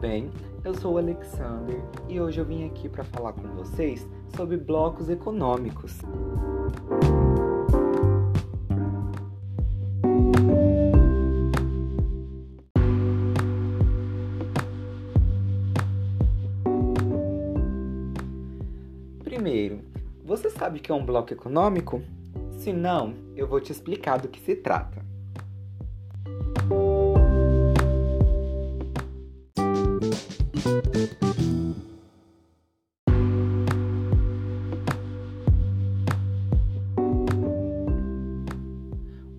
bem? Eu sou o Alexander e hoje eu vim aqui para falar com vocês sobre blocos econômicos. Primeiro, você sabe o que é um bloco econômico? Se não, eu vou te explicar do que se trata.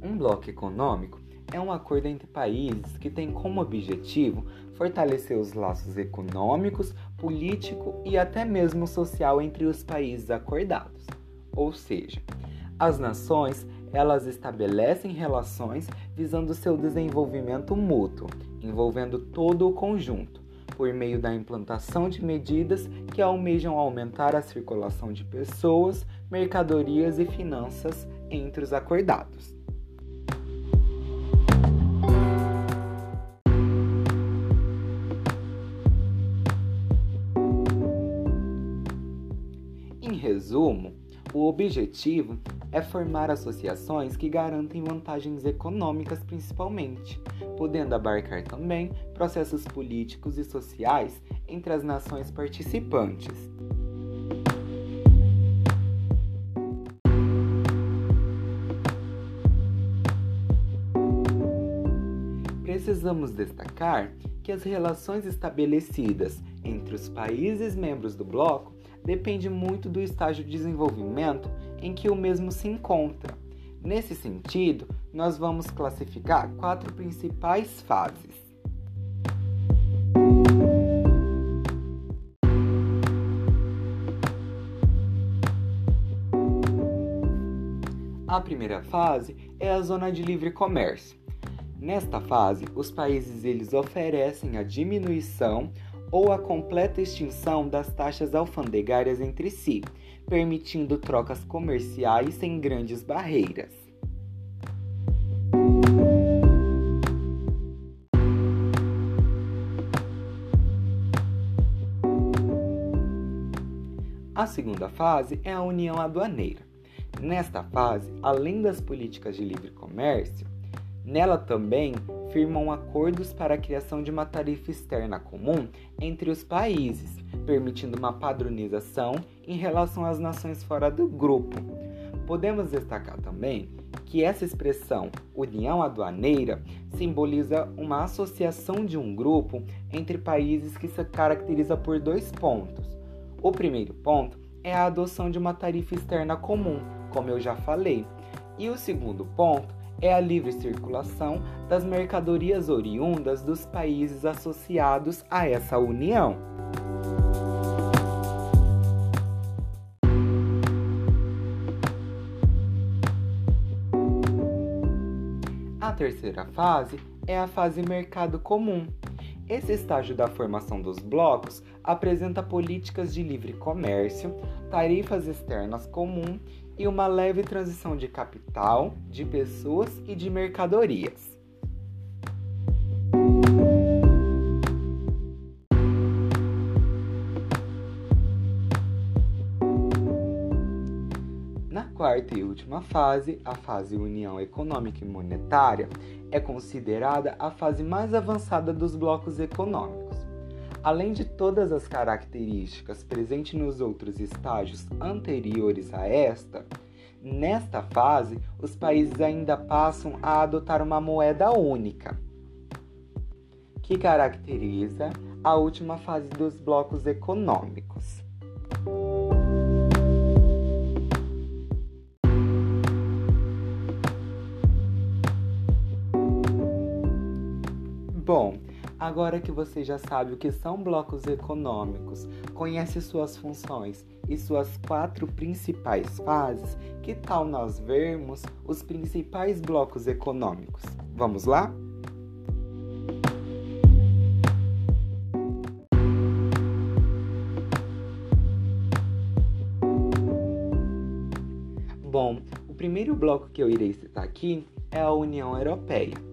Um bloco econômico é um acordo entre países que tem como objetivo fortalecer os laços econômicos, político e até mesmo social entre os países acordados. Ou seja, as nações elas estabelecem relações visando seu desenvolvimento mútuo, envolvendo todo o conjunto, por meio da implantação de medidas que almejam aumentar a circulação de pessoas, mercadorias e finanças entre os acordados. Em resumo, o objetivo é formar associações que garantem vantagens econômicas principalmente, podendo abarcar também processos políticos e sociais entre as nações participantes. Precisamos destacar que as relações estabelecidas entre os países membros do bloco depende muito do estágio de desenvolvimento em que o mesmo se encontra. Nesse sentido, nós vamos classificar quatro principais fases. A primeira fase é a zona de livre comércio. Nesta fase, os países eles oferecem a diminuição ou a completa extinção das taxas alfandegárias entre si, permitindo trocas comerciais sem grandes barreiras. A segunda fase é a união aduaneira. Nesta fase, além das políticas de livre comércio, nela também firmam acordos para a criação de uma tarifa externa comum entre os países, permitindo uma padronização em relação às nações fora do grupo. Podemos destacar também que essa expressão união aduaneira simboliza uma associação de um grupo entre países que se caracteriza por dois pontos. O primeiro ponto é a adoção de uma tarifa externa comum, como eu já falei, e o segundo ponto é a livre circulação das mercadorias oriundas dos países associados a essa união. A terceira fase é a fase mercado comum. Esse estágio da formação dos blocos apresenta políticas de livre comércio, tarifas externas comum e uma leve transição de capital, de pessoas e de mercadorias. Quarta e última fase, a fase União Econômica e Monetária, é considerada a fase mais avançada dos blocos econômicos. Além de todas as características presentes nos outros estágios anteriores a esta, nesta fase os países ainda passam a adotar uma moeda única, que caracteriza a última fase dos blocos econômicos. Agora que você já sabe o que são blocos econômicos, conhece suas funções e suas quatro principais fases, que tal nós vermos os principais blocos econômicos? Vamos lá? Bom, o primeiro bloco que eu irei citar aqui é a União Europeia.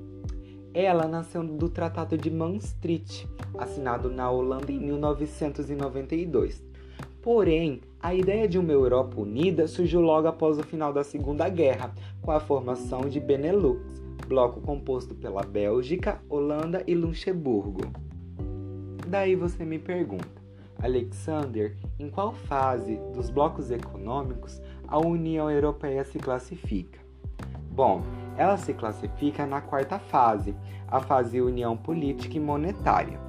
Ela nasceu do Tratado de Maastricht, assinado na Holanda em 1992. Porém, a ideia de uma Europa unida surgiu logo após o final da Segunda Guerra, com a formação de Benelux, bloco composto pela Bélgica, Holanda e Luxemburgo. Daí você me pergunta, Alexander, em qual fase dos blocos econômicos a União Europeia se classifica? Bom, ela se classifica na quarta fase, a fase União Política e Monetária.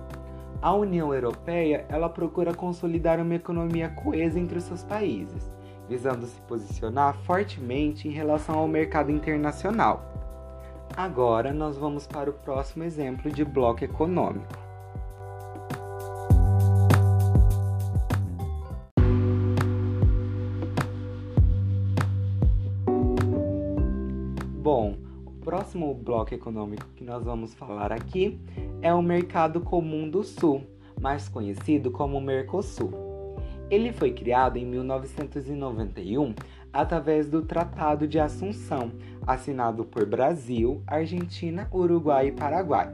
A União Europeia, ela procura consolidar uma economia coesa entre os seus países, visando se posicionar fortemente em relação ao mercado internacional. Agora nós vamos para o próximo exemplo de bloco econômico. Bom, o próximo bloco econômico que nós vamos falar aqui é o Mercado Comum do Sul, mais conhecido como Mercosul. Ele foi criado em 1991 através do Tratado de Assunção, assinado por Brasil, Argentina, Uruguai e Paraguai.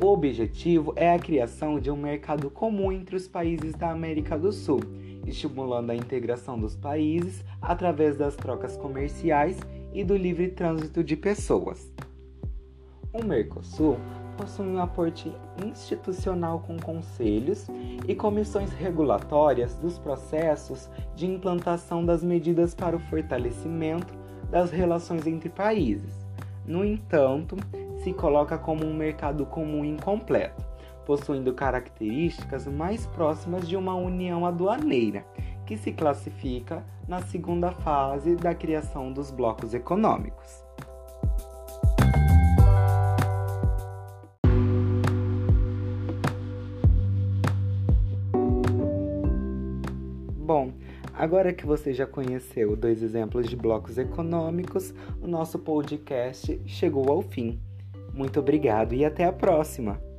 O objetivo é a criação de um mercado comum entre os países da América do Sul, estimulando a integração dos países através das trocas comerciais e do livre trânsito de pessoas. O Mercosul possui um aporte institucional com conselhos e comissões regulatórias dos processos de implantação das medidas para o fortalecimento das relações entre países. No entanto, se coloca como um mercado comum incompleto, possuindo características mais próximas de uma união aduaneira que se classifica na segunda fase da criação dos blocos econômicos. Bom, agora que você já conheceu dois exemplos de blocos econômicos, o nosso podcast chegou ao fim. Muito obrigado e até a próxima!